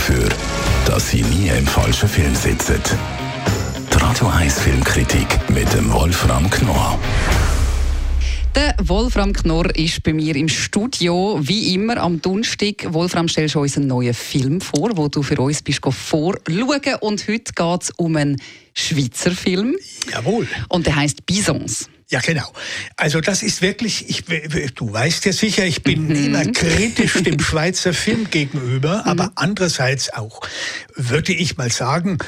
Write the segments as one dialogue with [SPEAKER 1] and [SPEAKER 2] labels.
[SPEAKER 1] dafür, dass Sie nie im falschen Film sitzen. Die Radio 1 Filmkritik mit dem Wolfram Knorr.
[SPEAKER 2] Der Wolfram Knorr ist bei mir im Studio, wie immer am Donnerstag. Wolfram, stellst du uns einen neuen Film vor, wo du für uns bist vorschauen. Und heute geht es um einen Schweizer Film.
[SPEAKER 3] Jawohl.
[SPEAKER 2] Und der heißt Bisons.
[SPEAKER 3] Ja, genau. Also das ist wirklich, ich, du weißt ja sicher, ich bin mhm. immer kritisch dem Schweizer Film gegenüber, aber mhm. andererseits auch, würde ich mal sagen,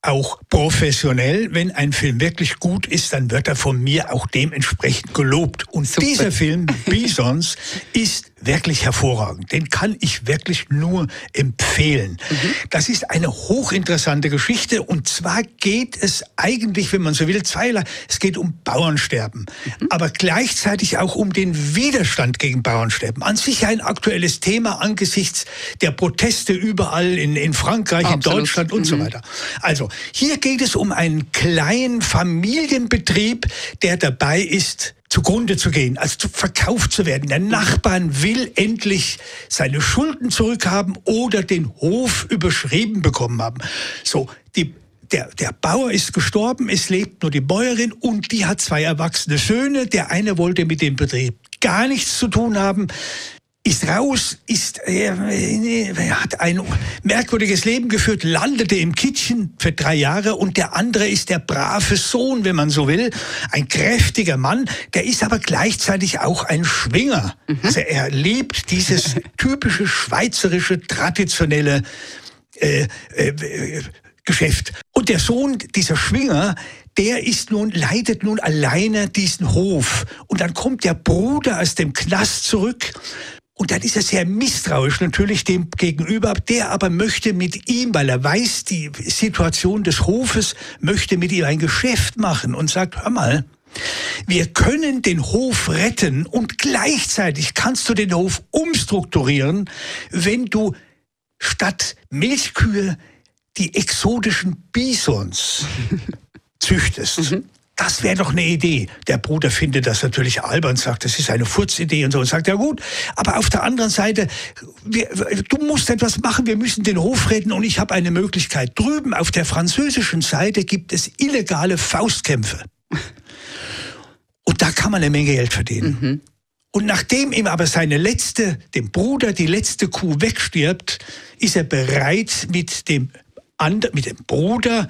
[SPEAKER 3] auch professionell. Wenn ein Film wirklich gut ist, dann wird er von mir auch dementsprechend gelobt. Und Super. dieser Film, Bisons, ist wirklich hervorragend. Den kann ich wirklich nur empfehlen. Mhm. Das ist eine hochinteressante Geschichte. Und zwar geht es eigentlich, wenn man so will, zweierlei. Es geht um Bauernsterben, mhm. aber gleichzeitig auch um den Widerstand gegen Bauernsterben. An sich ein aktuelles Thema angesichts der Proteste überall in, in Frankreich, Absolut. in Deutschland und mhm. so weiter. Also, hier geht es um einen kleinen Familienbetrieb, der dabei ist, zugrunde zu gehen, also zu verkauft zu werden. Der Nachbarn will endlich seine Schulden zurückhaben oder den Hof überschrieben bekommen haben. So, die der, der Bauer ist gestorben, es lebt nur die Bäuerin und die hat zwei erwachsene Söhne. Der eine wollte mit dem Betrieb gar nichts zu tun haben ist raus, ist, äh, äh, hat ein merkwürdiges Leben geführt, landete im Kitchen für drei Jahre und der andere ist der brave Sohn, wenn man so will, ein kräftiger Mann, der ist aber gleichzeitig auch ein Schwinger. Mhm. Also er lebt dieses typische schweizerische, traditionelle äh, äh, Geschäft. Und der Sohn, dieser Schwinger, der ist nun, leitet nun alleine diesen Hof. Und dann kommt der Bruder aus dem Knast zurück und dann ist er sehr misstrauisch natürlich dem gegenüber. Der aber möchte mit ihm, weil er weiß, die Situation des Hofes, möchte mit ihm ein Geschäft machen und sagt, hör mal, wir können den Hof retten und gleichzeitig kannst du den Hof umstrukturieren, wenn du statt Milchkühe die exotischen Bisons züchtest. Mhm das wäre doch eine Idee. Der Bruder findet das natürlich albern, sagt, das ist eine Furzidee und so. Und sagt, ja gut, aber auf der anderen Seite, wir, du musst etwas machen, wir müssen den Hof retten und ich habe eine Möglichkeit. Drüben auf der französischen Seite gibt es illegale Faustkämpfe. Und da kann man eine Menge Geld verdienen. Mhm. Und nachdem ihm aber seine letzte, dem Bruder, die letzte Kuh wegstirbt, ist er bereit, mit dem, mit dem Bruder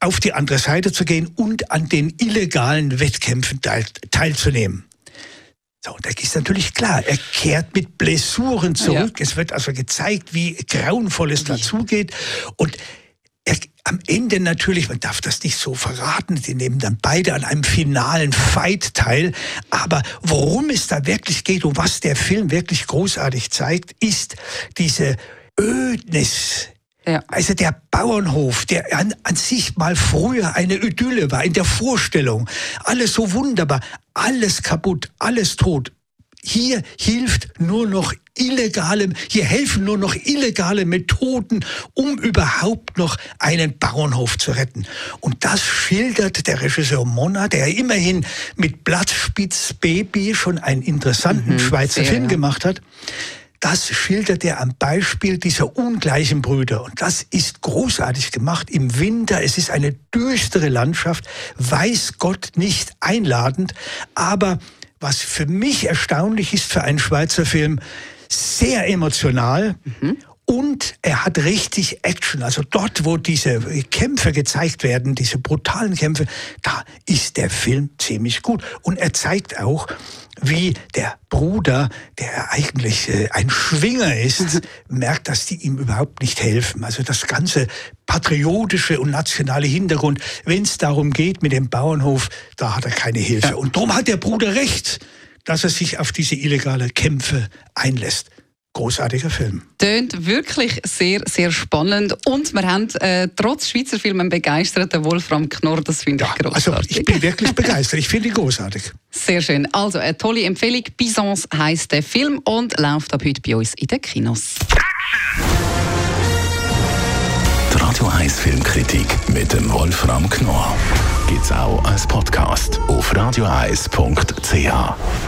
[SPEAKER 3] auf die andere Seite zu gehen und an den illegalen Wettkämpfen teil, teilzunehmen. So, und da ist natürlich klar, er kehrt mit Blessuren zurück. Ja. Es wird also gezeigt, wie grauenvoll es dazugeht. Und er, am Ende natürlich, man darf das nicht so verraten, die nehmen dann beide an einem finalen Fight teil. Aber worum es da wirklich geht und was der Film wirklich großartig zeigt, ist diese Ödnis ja. Also der Bauernhof, der an, an sich mal früher eine Idylle war, in der Vorstellung, alles so wunderbar, alles kaputt, alles tot. Hier hilft nur noch illegale, hier helfen nur noch illegale Methoden, um überhaupt noch einen Bauernhof zu retten. Und das schildert der Regisseur Monna, der immerhin mit Blattspitz Baby schon einen interessanten mhm, Schweizer sehr, Film gemacht hat. Das schildert er am Beispiel dieser ungleichen Brüder. Und das ist großartig gemacht im Winter. Es ist eine düstere Landschaft, weiß Gott nicht einladend. Aber was für mich erstaunlich ist für einen Schweizer Film, sehr emotional. Mhm. Und er hat richtig Action. Also dort, wo diese Kämpfe gezeigt werden, diese brutalen Kämpfe, da ist der Film ziemlich gut. Und er zeigt auch, wie der Bruder, der eigentlich äh, ein Schwinger ist, mhm. merkt, dass die ihm überhaupt nicht helfen. Also das ganze patriotische und nationale Hintergrund, wenn es darum geht mit dem Bauernhof, da hat er keine Hilfe. Ja. Und darum hat der Bruder recht, dass er sich auf diese illegale Kämpfe einlässt großartiger Film.
[SPEAKER 2] Tönt wirklich sehr, sehr spannend. Und wir haben äh, trotz Schweizer Filmen begeisterten Wolfram Knorr. Das finde ich ja, großartig.
[SPEAKER 3] Also ich bin wirklich begeistert. Ich finde ihn großartig.
[SPEAKER 2] Sehr schön. Also eine tolle Empfehlung. Bisons heisst der Film und läuft ab heute bei uns in den Kinos.
[SPEAKER 1] Die Radio 1 Filmkritik mit dem Wolfram Knorr gibt es auch als Podcast auf radioeis.ch.